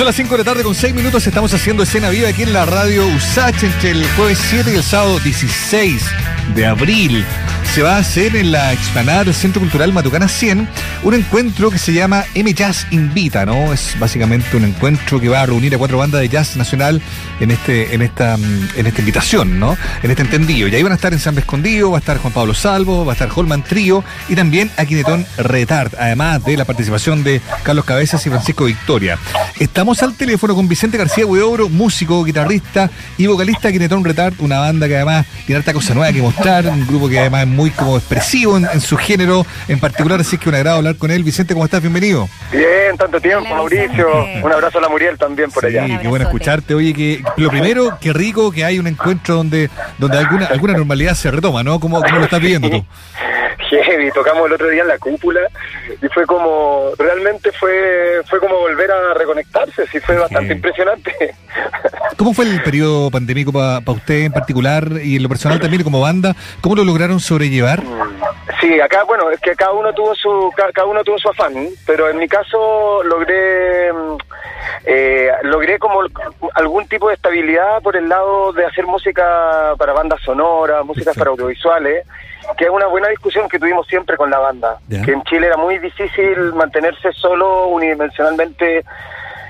Son las 5 de la tarde con 6 minutos. Estamos haciendo escena viva aquí en la radio USACH entre el jueves 7 y el sábado 16 de abril. Se va a hacer en la explanada del Centro Cultural Matucana 100 un encuentro que se llama M Jazz Invita, ¿no? Es básicamente un encuentro que va a reunir a cuatro bandas de jazz nacional en este en esta en esta invitación, ¿no? En este entendido. Y ahí van a estar Ensamble Escondido, va a estar Juan Pablo Salvo, va a estar Holman Trío y también Aquinetón Retard, además de la participación de Carlos Cabezas y Francisco Victoria. Estamos al teléfono con Vicente García Hueobro, músico, guitarrista y vocalista de Quinetón Retard, una banda que además tiene harta cosa nueva que mostrar, un grupo que además es muy como expresivo en, su género en particular, así que un agrado hablar con él. Vicente, ¿cómo estás? Bienvenido. Bien, tanto tiempo, Mauricio. Un abrazo a la Muriel también por allá. Sí, qué bueno escucharte. Oye, que lo primero, qué rico que hay un encuentro donde, donde alguna, alguna normalidad se retoma, ¿no? ¿Cómo, cómo lo estás viendo tú? heavy, tocamos el otro día en la cúpula y fue como, realmente fue fue como volver a reconectarse, sí fue bastante impresionante. ¿Cómo fue el periodo pandémico para usted en particular y en lo personal también como banda? ¿Cómo lo lograron sobrellevar? Sí, acá, bueno, es que cada uno tuvo su cada uno tuvo su afán, pero en mi caso logré eh, logré como algún tipo de estabilidad por el lado de hacer música para bandas sonoras, música para audiovisuales que es una buena discusión que tuvimos siempre con la banda, que en Chile era muy difícil mantenerse solo unidimensionalmente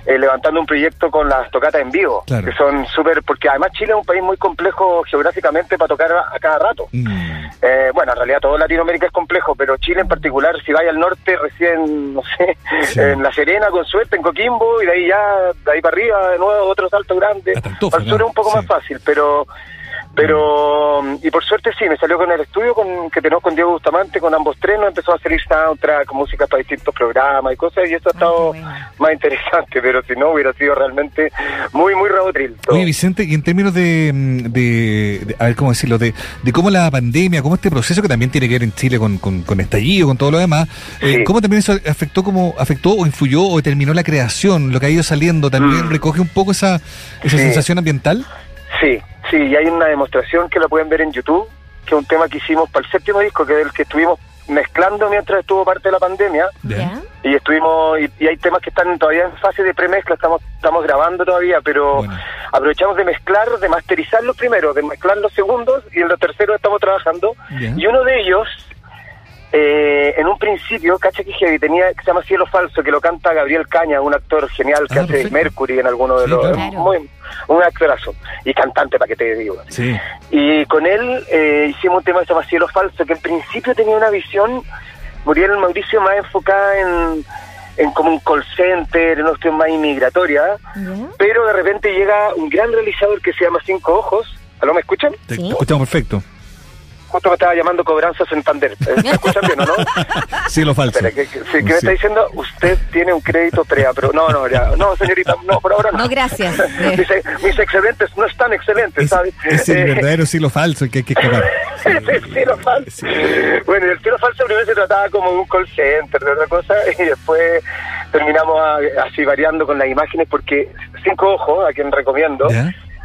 eh, levantando un proyecto con las tocatas en vivo, que son súper, porque además Chile es un país muy complejo geográficamente para tocar a, cada rato. Mm. Eh, bueno, en realidad todo Latinoamérica es complejo, pero Chile en particular, si vaya al norte, recién, no sé, en La Serena con suerte, en Coquimbo, y de ahí ya, de ahí para arriba, de nuevo, otro salto grande. Al sur es un poco más fácil, pero pero, y por suerte sí, me salió con el estudio con, que tenemos con Diego Bustamante, con ambos trenos, empezó a salir soundtrack, música para distintos programas y cosas, y eso ha estado más interesante, pero si no hubiera sido realmente muy, muy rabotril. Oye, Vicente, y en términos de, de, a ver cómo decirlo, de, de cómo la pandemia, cómo este proceso que también tiene que ver en Chile con, con, estallido, con todo lo demás, eh, ¿cómo también eso afectó, como, afectó o influyó o determinó la creación, lo que ha ido saliendo, también mm. recoge un poco esa, esa sensación ambiental? Sí, sí, y hay una demostración que la pueden ver en YouTube, que es un tema que hicimos para el séptimo disco, que es el que estuvimos mezclando mientras estuvo parte de la pandemia. Y estuvimos, y, hay temas que están todavía en fase de premezcla, estamos, estamos grabando todavía, pero aprovechamos de mezclar, de masterizar los primeros, de mezclar los segundos, y en los terceros estamos trabajando. Y uno de ellos eh, en un principio, cacha que tenía que se llama Cielo Falso, que lo canta Gabriel Caña, un actor genial que ah, hace Mercury en alguno de los. un actorazo y cantante, para que te digo. Y con él eh, hicimos un tema que se llama Cielo Falso, que en principio tenía una visión, Muriel Mauricio, más enfocada en, en como un call center, en una cuestión más inmigratoria, pero de repente llega un gran realizador que se llama Cinco Ojos. ¿Aló, me escuchan? Te escuchamos perfecto justo me estaba llamando Cobranza Santander. ¿Me escuchan bien o no? Sí, lo falso. ¿qué, me está diciendo? Usted tiene un crédito prea, pero no, no, ya, no, señorita, no, por ahora no. No, gracias. mis, excelentes no están excelentes, ¿sabes? Es el eh, verdadero silo falso el que hay que es el silo falso. Bueno, el silo falso primero se trataba como de un call center, de otra cosa, y después terminamos así variando con las imágenes porque Cinco Ojos, a quien recomiendo,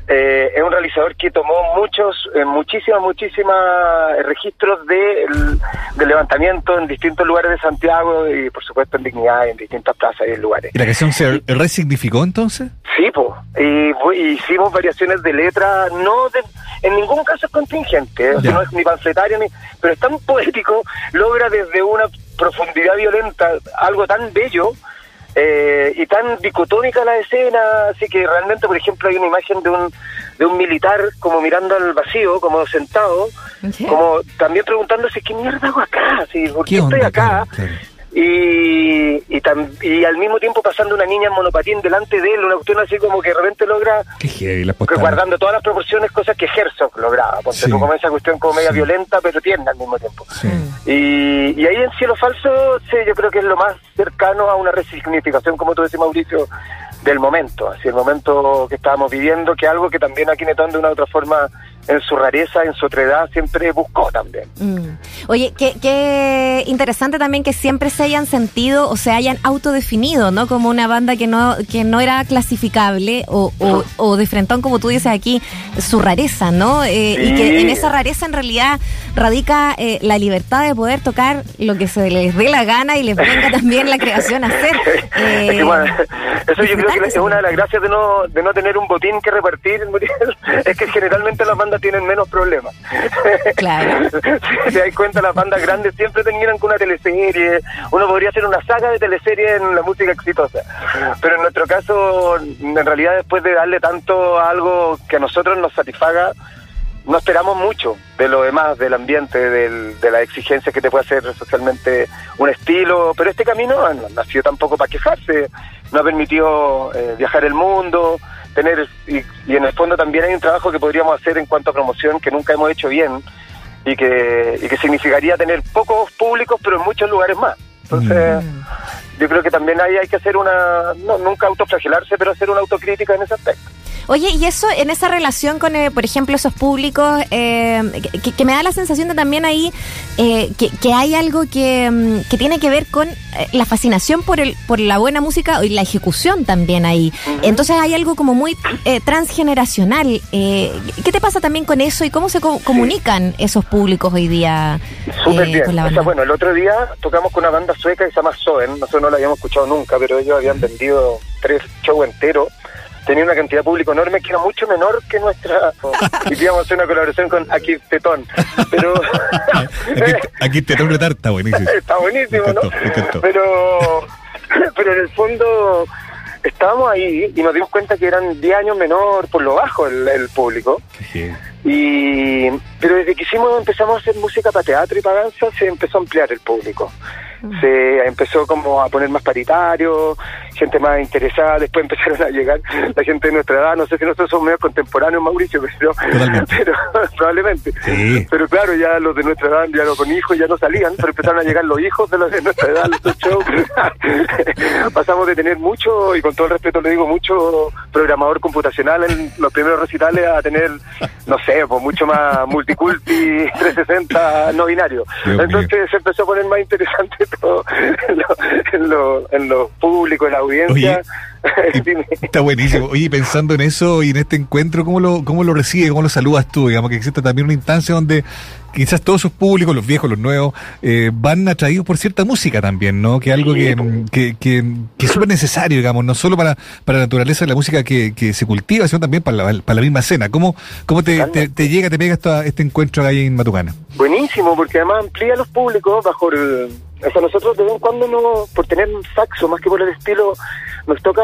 eh, es un realizador que tomó muchos, eh, muchísimas, muchísimas registros de, de, levantamiento en distintos lugares de Santiago y por supuesto en Dignidad, en distintas plazas y lugares. ¿Y la canción se resignificó entonces? Sí, pues. Y, hicimos variaciones de letra, no en ningún caso es contingente, ¿eh? no es ni panfletario, ni, pero es tan poético, logra desde una profundidad violenta algo tan bello eh, y tan dicotónica la escena, así que realmente, por ejemplo, hay una imagen de un, de un militar como mirando al vacío, como sentado, como también preguntándose, ¿qué mierda hago acá? ¿Por qué, estoy acá? Y, y, y, al mismo tiempo pasando una niña en monopatín delante de él, una cuestión así como que de repente logra, guardando todas las proporciones, cosas que Herzog lograba, porque sí. como esa cuestión como media violenta, pero tierna al mismo tiempo. Y, y ahí en Cielo Falso, sí, yo creo que es lo más cercano a una resignificación, como tú decís, Mauricio, del momento, así el momento que estábamos viviendo, que algo que también aquí Netón de una u otra forma en su rareza, en su otredad, siempre buscó también. Mm. Oye, qué, qué interesante también que siempre se hayan sentido o se hayan autodefinido, ¿no? Como una banda que no, que no era clasificable o, o, o de frentón, como tú dices aquí, su rareza, ¿no? Eh, Y que en esa rareza en realidad radica eh, la libertad de poder tocar lo que se les dé la gana y les venga también la creación a hacer. Eh, es que, bueno, eso yo creo que es una de las gracias de no, de no tener un botín que repartir, es que generalmente las bandas tienen menos problemas. Claro. si te das cuenta, las bandas grandes siempre terminan con una teleserie. Uno podría hacer una saga de teleserie en la música exitosa. Pero en nuestro caso, en realidad, después de darle tanto a algo que a nosotros nos satisfaga, no esperamos mucho de lo demás, del ambiente, del, de las exigencias que te puede hacer socialmente un estilo, pero este camino no, ha sido tampoco para quejarse, nos ha permitido eh, viajar el mundo, tener, y, y, en el fondo también hay un trabajo que podríamos hacer en cuanto a promoción que nunca hemos hecho bien y que, y que significaría tener pocos públicos pero en muchos lugares más. Entonces, mm. yo creo que también ahí hay que hacer una, no, nunca autoflagelarse, pero hacer una autocrítica en ese aspecto. Oye, y eso en esa relación con, eh, por ejemplo, esos públicos, eh, que, que, me da la sensación de también ahí eh, que, que, hay algo que, mm, que, tiene que ver con la fascinación por el por la buena música y la ejecución también ahí. Entonces hay algo como muy transgeneracional. ¿Qué te pasa también con eso y cómo se co comunican esos públicos hoy día Súper bien. Con la banda? O sea, bueno, el otro día tocamos con una banda sueca que se llama Soen. Nosotros no la habíamos escuchado nunca, pero ellos habían vendido tres shows enteros tenía una cantidad de público enorme que era mucho menor que nuestra. Y íbamos a hacer una colaboración con Aquí Tetón. Pero aquí, aquí Tetón de Tarta buenísimo. Está buenísimo ¿no? pero pero en el fondo estábamos ahí y nos dimos cuenta que eran 10 años menor por lo bajo el, el público. Sí. y pero desde que hicimos empezamos a hacer música para teatro y para danza se empezó a ampliar el público se empezó como a poner más paritario, gente más interesada, después empezaron a llegar la gente de nuestra edad, no sé si nosotros somos medio contemporáneos, Mauricio, pero, pero probablemente. Sí. Pero claro, ya los de nuestra edad, ya los con hijos ya no salían, pero empezaron a llegar los hijos de los de nuestra edad, los shows. Pasamos de tener mucho, y con todo el respeto le digo, mucho programador computacional en los primeros recitales a tener, no sé, pues mucho más multiculti 360 no binario. Dios Entonces mío. se empezó a poner más interesante en lo, en lo, en lo público, en la audiencia. está buenísimo. Oye, pensando en eso y en este encuentro, ¿cómo lo, cómo lo recibes, cómo lo saludas tú? Digamos que existe también una instancia donde quizás todos esos públicos, los viejos, los nuevos, eh, van atraídos por cierta música también, ¿no? Que es algo que, po. que, que, que es súper necesario, digamos, no solo para, para la naturaleza de la música que, que se cultiva, sino también para la, para la misma escena. ¿Cómo, cómo te, te, te llega, te pega esto, este encuentro ahí en Matucana? Buenísimo, porque además amplía los públicos bajo el... O sea, nosotros de vez en cuando, no, por tener un saxo, más que por el estilo, nos toca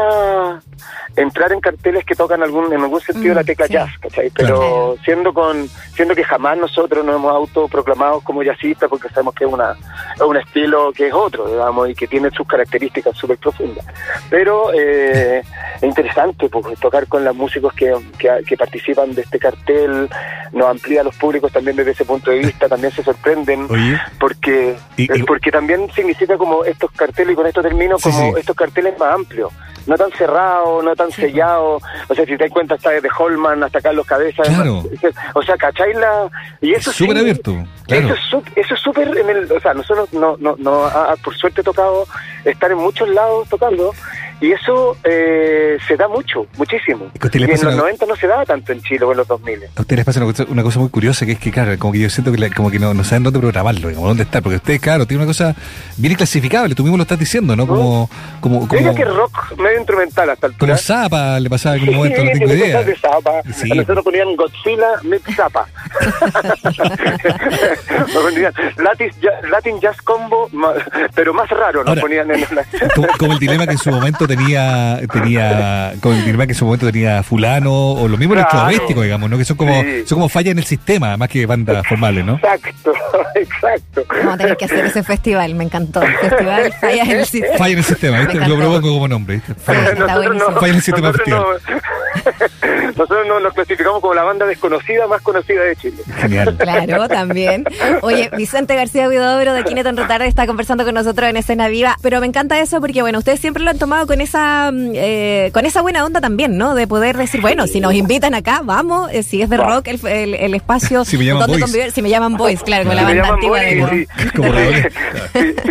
entrar en carteles que tocan algún, en algún sentido Mm, la tecla sí. jazz, ¿cachai? Pero Claro. siendo con siendo que jamás nosotros nos hemos autoproclamado como jazzistas porque sabemos que es, una, es un estilo que es otro, digamos, y que tiene sus características súper profundas. Pero eh, es interesante pues, tocar con los músicos que, que, que participan de este cartel, nos amplía los públicos también desde ese punto de vista, también se sorprenden Oye, porque Y- y- porque también significa como estos carteles y con esto termino Sí, como sí. estos carteles más amplios no tan cerrados no tan sellados o sea si te das cuenta está desde Holman hasta Carlos Cabeza Claro. o sea ¿cachai la y eso súper sí, abierto, claro. eso es eso es súper en el o sea nosotros no no no ha, por suerte tocado estar en muchos lados tocando y eso eh, se da mucho muchísimo Es que y en los una- 90 no se daba tanto en Chile o en los 2000 A ustedes les pasa una cosa, una cosa muy curiosa que es que, claro, como que yo siento que, la- como que no, no saben dónde programarlo, digamos, dónde estar, porque ustedes, claro, tienen una cosa bien clasificable, tú mismo lo estás diciendo, ¿no? Como, como, como, que rock medio instrumental hasta el como Zapa le pasaba en un momento, no tengo idea. de Zappa. Sí. A nosotros ponían Godzilla Mid Zappa. Nos ponían Latin, Latin Jazz Combo, pero más raro nos Ahora, ponían en la... Como, como el dilema que en su momento tenía, tenía, como el que en su momento tenía fulano, o lo mismo Claro. electrodomésticos, digamos, ¿no? Que son como, Sí. son como fallas en el sistema, más que bandas formales, ¿no? Exacto, exacto. Vamos a tener que hacer ese festival, me encantó. El festival Fallas en el Sistema. Falla en el sistema, ¿viste? Lo propongo como nombre, ¿viste? Falla, buenísimo. Falla en el sistema festival. Nosotros nos, nos clasificamos como la banda desconocida más conocida de Chile. Genial. Claro, también. Oye, Vicente García Huidobro de Kineton Retarde está conversando con nosotros en Escena Viva, pero me encanta eso porque, bueno, ustedes siempre lo han tomado con esa mm, eh, con esa buena onda también, ¿no? De poder decir, bueno, si nos invitan acá, vamos, eh, si es de rock el, el- el espacio Si me llaman donde boys. convivir, si me llaman boys, claro, con la Si banda antigua de sí. Como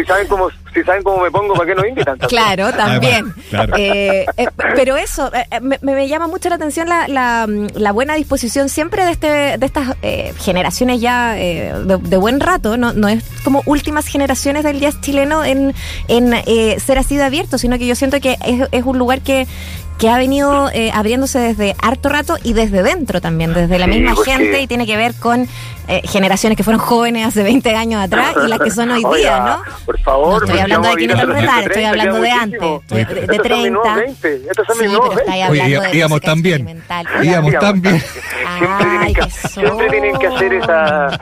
saben cómo, si saben cómo me pongo, ¿para qué nos invitan? Claro, también. Ah, claro. Eh, eh, pero eso, eh, eh, me, me llama mucho la atención la, la, la buena disposición siempre de este de estas eh, generaciones ya eh, de, de buen rato, no, no es como últimas generaciones del jazz chileno en, en eh, ser así de abierto, sino que yo siento que es, es un lugar que que ha venido eh, abriéndose desde harto rato y desde dentro también, desde la Sí, misma porque- gente y tiene que ver con eh, generaciones que fueron jóvenes hace 20 años atrás y las que son hoy día, ¿no? Por favor. No estoy hablando de a vivir Kineton hasta los Retar, estoy 130, hablando de antes, de, de, de Estos son mis 30. nuevos 20, estos son sí, pero estáis 20. Oye, hablando de íbamos tan bien. Íbamos tan bien. Siempre tienen, que, hacer esa.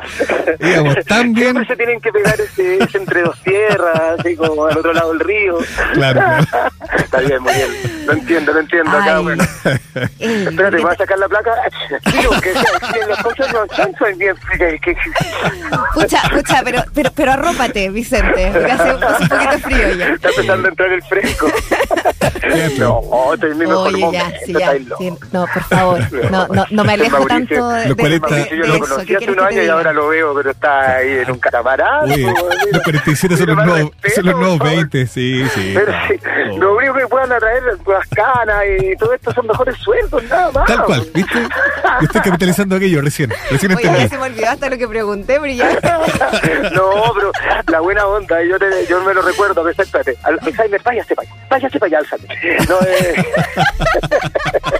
Íbamos tan bien. Siempre se tienen que pegar ese, ese entre dos tierras, así como al otro lado del río. Claro, claro. Está bien, muy bien. Lo entiendo, lo entiendo. Acá, Ay. bueno. Ey, Espérate, ¿qué ¿vas a sacar la placa? Digo, que cosas no son bien. Pucha, pucha, pero, pero, pero arrópate, Vicente, porque hace, hace un poquito de frío ya. Está empezando a entrar el fresco. No, estoy en mi mejor Oye, momento. ya, sí, ya. sí, no, por favor, no, no, no me alejo Mauricio, tanto de, los de- 40 de- Mauricio, yo de lo conocí ¿Qué hace unos años y ahora lo veo, pero está ahí en un catamarán. Oye, los 47 son los Más nuevos, respeto, son los nuevos por favor. 20, sí, sí. Pero sí, Oh. Puedan atraer las canas y todo esto son mejores sueldos, nada más. Tal cual, ¿viste? Yo estoy capitalizando aquello recién, recién Oye, ya se me olvidó hasta lo que pregunté, ya. no, pero la buena onda, yo, te- yo me lo recuerdo, perfectamente. Al- Alzheimer, váyase para allá, váyase para allá, Alzheimer. No, eh...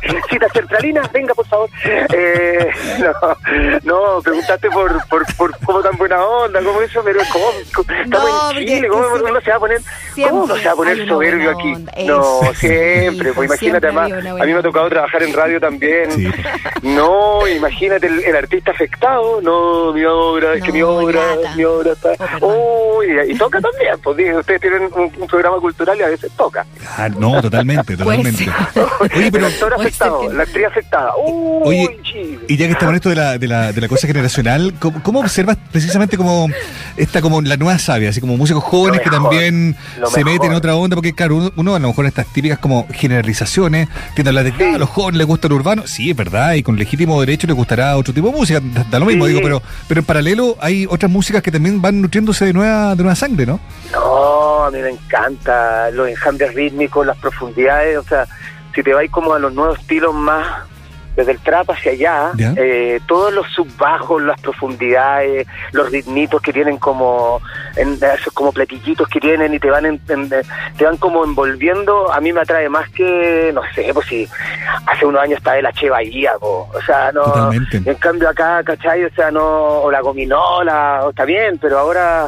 Cita centralina, venga, favor. Eh, no, no, preguntaste por, por, por cómo tan buena onda, cómo eso, pero ¿cómo? Estamos No, en Chile, ¿cómo siempre- uno se va a poner, ¿cómo uno se va a poner soberbio aquí? No, siempre, pues imagínate, siempre además, a mí me ha tocado trabajar en radio también. Sí. No, imagínate el, el artista afectado. No, mi obra, es que mi obra, mi obra está. Oh, y, toca también. Pues dije, ustedes tienen un, un programa cultural y a veces toca. Ah, no, totalmente, totalmente. Oye, pero el actor afectado, la actriz afectada. Oye, chido. y ya que estamos en esto de la, de la, de la cosa generacional, ¿cómo, cómo observas precisamente como esta como la nueva sabia, así como músicos jóvenes que también se meten en otra onda? Porque claro, uno, uno a lo mejor estas típicas como generalizaciones, tiende a hablar de que Sí. "Ah, a los jóvenes les gusta el urbano, sí, es verdad, y con legítimo derecho les gustará otro tipo de música, da, da lo mismo, Sí. digo, pero, pero en paralelo hay otras músicas que también van nutriéndose de nueva, de nueva sangre, ¿no? No, a mí me encanta los enjambres rítmicos, las profundidades, o sea, si te vais como a los nuevos estilos más desde el trap hacia allá, eh, todos los subbajos, las profundidades, los ritmitos que tienen como en, esos como platillitos que tienen y te van en- en- te van como envolviendo, a mí me atrae más que no sé, pues si hace unos años estaba el H Bahía, po, o sea, no Totalmente. en cambio acá, ¿cachai? O sea, no o la gominola, o está bien, pero ahora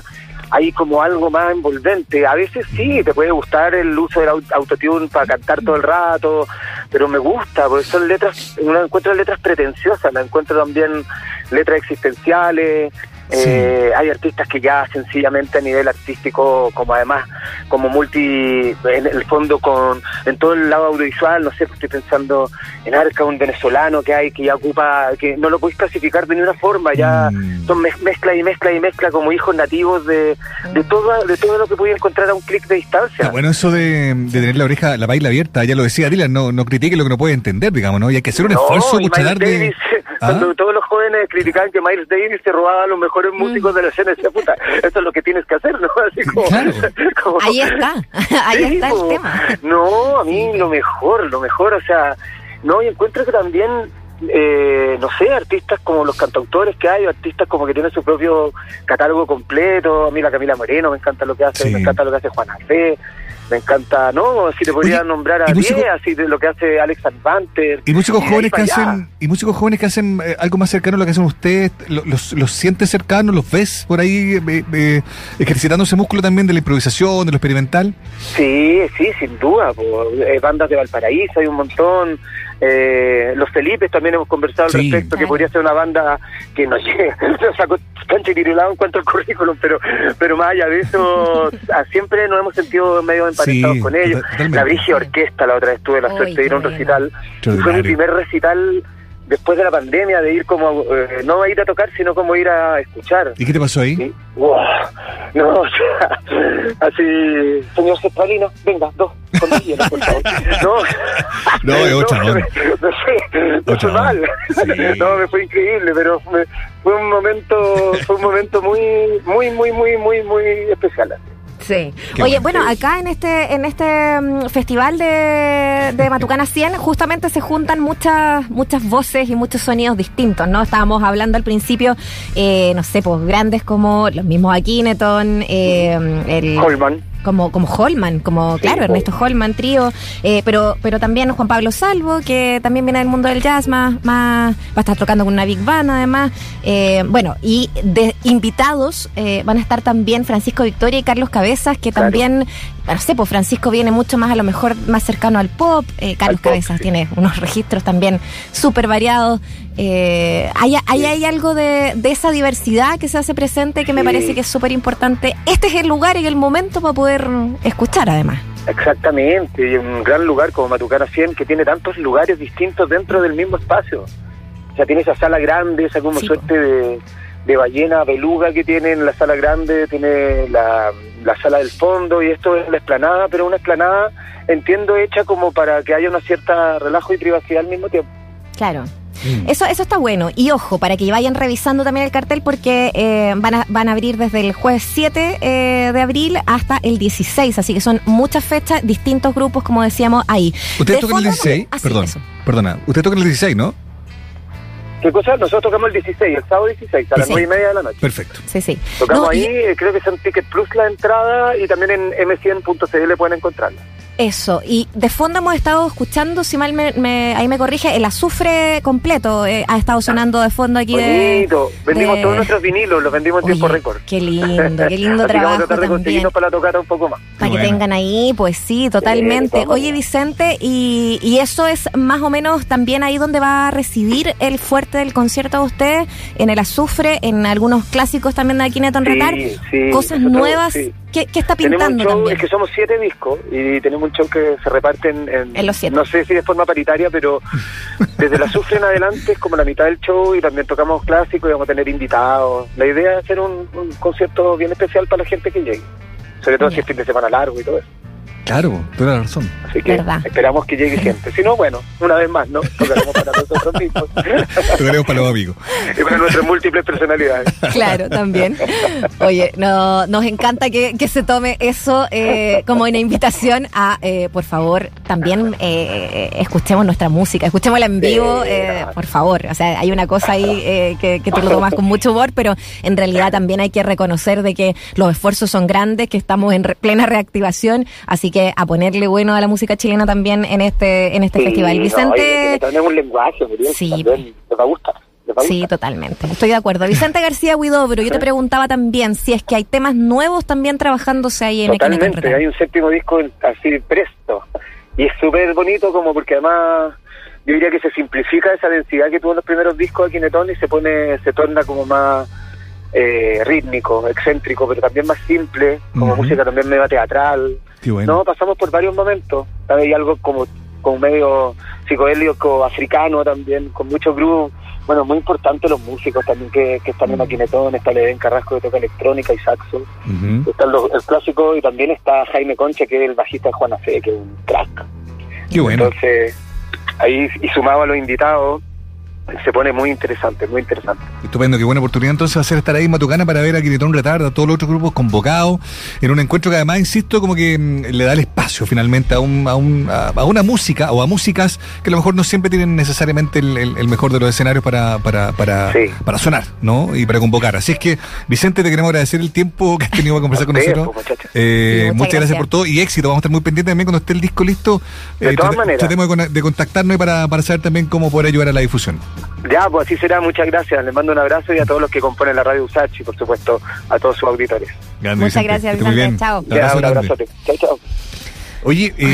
hay como algo más envolvente. A veces sí, te puede gustar el uso del au- autotune para cantar todo el rato, pero me gusta, porque son letras, no encuentro letras pretenciosas, la encuentro también letras existenciales. Sí. Eh, hay artistas que ya sencillamente a nivel artístico, como además, como multi, en el fondo con, en todo el lado audiovisual, no sé, estoy pensando en Arca, un venezolano que hay que ya ocupa, que no lo podéis clasificar de ninguna forma, ya Mm. son mez- mezcla y mezcla y mezcla como hijos nativos de, de todo, de todo lo que podía encontrar a un clic de distancia. Bueno eso de, de tener la oreja, la baila abierta, ya lo decía Dylan, no, no critique lo que no puede entender, digamos, ¿no? Y hay que hacer un No, esfuerzo, y de... ¿Ah? cuando todos los jóvenes criticaban que Miles Davis se robaba a los mejores Mm. músicos de la escena, decía, puta, eso es lo que tienes que hacer, ¿no? Así como, Claro. como- Ahí está, ahí Sí, está el tema. No, a mí lo mejor, lo mejor, o sea, no, y encuentro que también, eh, no sé, artistas como los cantautores que hay, artistas como que tienen su propio catálogo completo, a mí la Camila Moreno, me encanta lo que hace, Sí. me encanta lo que hace Juana Fe, me encanta, no, si te podría Oye, nombrar a músico- 10, así de lo que hace Alex Advanter. Y músicos jóvenes que hacen, y músicos jóvenes que hacen eh, algo más cercano a lo que hacen ustedes, lo- los, los sientes cercanos, los ves por ahí eh, eh, ejercitando ese músculo también de la improvisación, de lo experimental. Sí, sí, sin duda. po. Eh, bandas de Valparaíso hay un montón. Eh, los Felipes también hemos conversado al Sí. respecto, que podría ser una banda que no llega, sacó cancha y en cuanto al currículum, pero, pero más allá de eso, siempre nos hemos sentido medio emparentados Sí, con ellos. totalmente. La Brigia Orquesta, la otra vez tuve la suerte de ir a un bueno. recital. Y Fue mi primer recital después de la pandemia, de ir como, eh, no a ir a tocar, sino como ir a escuchar. ¿Y qué te pasó ahí? Wow. No, o sea, así, señor Cestralino, venga, dos, con dos hielos, por favor. No, No, es otra no, me- no sé, no fue mal. Sí. No, me fue increíble, pero me- fue un momento, fue un momento muy, muy, muy, muy, muy, muy especial. Sí. Qué Oye, bueno. bueno, acá en este en este mm, festival de, de Matucana 100 justamente se juntan muchas muchas voces y muchos sonidos distintos, ¿no? Estábamos hablando al principio, eh, no sé, pues grandes como los mismos Akineton, eh, el Holman. Como como Holman, como Sí, claro. Ernesto Holman, trío, eh, pero pero también Juan Pablo Salvo, que también viene del mundo del jazz, más, más va a estar tocando con una big band además. Eh, bueno, y de invitados eh, van a estar también Francisco Victoria y Carlos Cabezas, que Claro. también, no sé, pues Francisco viene mucho más a lo mejor más cercano al pop, Carlos pop, Cabezas sí. tiene unos registros también súper variados. Eh, hay, hay, hay algo de, de esa diversidad que se hace presente que me parece que es súper importante. Este es el lugar y el momento para poder escuchar además. Exactamente, y un gran lugar como Matucana 100 que tiene tantos lugares distintos dentro del mismo espacio. O sea, tiene esa sala grande, esa como Sí, suerte de, de ballena beluga que tiene en la sala grande, tiene la, la sala del fondo y esto es la explanada, pero una explanada, entiendo, hecha como para que haya una cierta relajo y privacidad al mismo tiempo. Claro. Mm. Eso, eso está bueno. Y ojo, para que vayan revisando también el cartel, porque eh, van, a, van a abrir desde el jueves 7 eh, de abril hasta el 16. Así que son muchas fechas, distintos grupos, como decíamos ahí. ¿Usted De toca el fondo- 16? Ah, sí, Perdón, eso. perdona. Usted toca el 16, ¿no? ¿Qué cosa? Nosotros tocamos el 16, el sábado 16, a las 9 y media de la noche. Perfecto. Sí, sí. Tocamos No, y- ahí, eh, creo que son Ticket Plus la entrada y también en m100.cl pueden encontrarla. Eso, y de fondo hemos estado escuchando, si mal me, me- ahí me corrige, el azufre completo eh, ha estado sonando de fondo aquí de... Bonito. Vendimos de- todos nuestros vinilos, los vendimos en tiempo récord. Qué lindo, qué lindo Así que vamos trabajo a tratar de también. conseguirnos para la tocata un poco más. Para que Bueno. tengan ahí, pues sí, totalmente. Oye. Vicente, y, y eso es más o menos también ahí donde va a residir el fuerte del concierto de ustedes, en el azufre, en algunos clásicos también de Akineton Sí, Retar, sí, cosas nosotros, nuevas. ¿Qué, qué está Tenemos un pintando show, también? es que somos siete discos y tenemos un show que se reparten en, En los siete. no sé si de forma paritaria, pero desde la azufre en adelante es como la mitad del show y también tocamos clásicos y vamos a tener invitados. La idea es hacer un, un concierto bien especial para la gente que llegue, sobre todo si es fin de semana largo y todo eso. Claro, toda la razón. Así que Verdad. esperamos que llegue gente. Si no, bueno, una vez más, ¿no? Tocaremos para nosotros mismos Tocaremos para los amigos. y para nuestras múltiples personalidades. Claro, también. Oye, no, nos encanta que, que se tome eso eh, como una invitación a, eh, por favor, también eh, eh, escuchemos nuestra música, escuchémosla en vivo, eh, por favor. O sea, hay una cosa ahí eh, que, que tú lo tomas con mucho humor, pero en realidad también hay que reconocer de que los esfuerzos son grandes, que estamos en re- plena reactivación, así que a ponerle bueno a la música chilena también en este, en este Sí, festival. no, Vicente... oye, un lenguaje, Sí. también les va a gustar. Sí, totalmente. Estoy de acuerdo. Vicente García Huidobro, yo te preguntaba también si es que hay temas nuevos también trabajándose ahí en Totalmente, hay un séptimo disco así presto. Y es súper bonito como porque además yo diría que se simplifica esa densidad que tuvo en los primeros discos de Kinetón y se pone, se torna como más eh, rítmico, excéntrico, pero también más simple, como música también medio teatral. Qué bueno. No, pasamos por varios momentos. Hay algo como, como medio psicodélico africano también, con mucho groove. Bueno, muy importante los músicos también que, que están en Aquinetón. Está Leven Carrasco que toca electrónica y saxo. Está el, el clásico y también está Jaime Concha, que es el bajista de Juana Fe, que es un crack. Qué bueno. Entonces, ahí y sumado a los invitados, se pone muy interesante, muy interesante. Estupendo, qué buena oportunidad entonces hacer estar ahí en Matucana para ver a Quinetón Retarda, a todos los otros grupos convocados, en un encuentro que además, insisto, como que mm, le da el espacio finalmente a, un, a, un, a, a una música o a músicas que a lo mejor no siempre tienen necesariamente el, el- el mejor de los escenarios para, para, para, Sí. para sonar, ¿no? Y para convocar. Así es que, Vicente, te queremos agradecer el tiempo que has tenido para conversar con A nosotros. pues, muchachos. Eh, Sí, muchas muchas gracias. gracias. por todo y éxito. Vamos a estar muy pendientes también cuando esté el disco listo. Eh, De todas maneras. Tratemos de, con- de contactarnos y para, para saber también cómo poder ayudar a la difusión. Ya, pues así será. Muchas gracias. Les mando un abrazo y a todos los que componen la radio Usachi y, por supuesto, a todos sus auditores. Grande, Muchas Vicente. gracias, Vicente. Chao. Un Ya, abrazo un abrazote. Chao, chao. Oye, eh,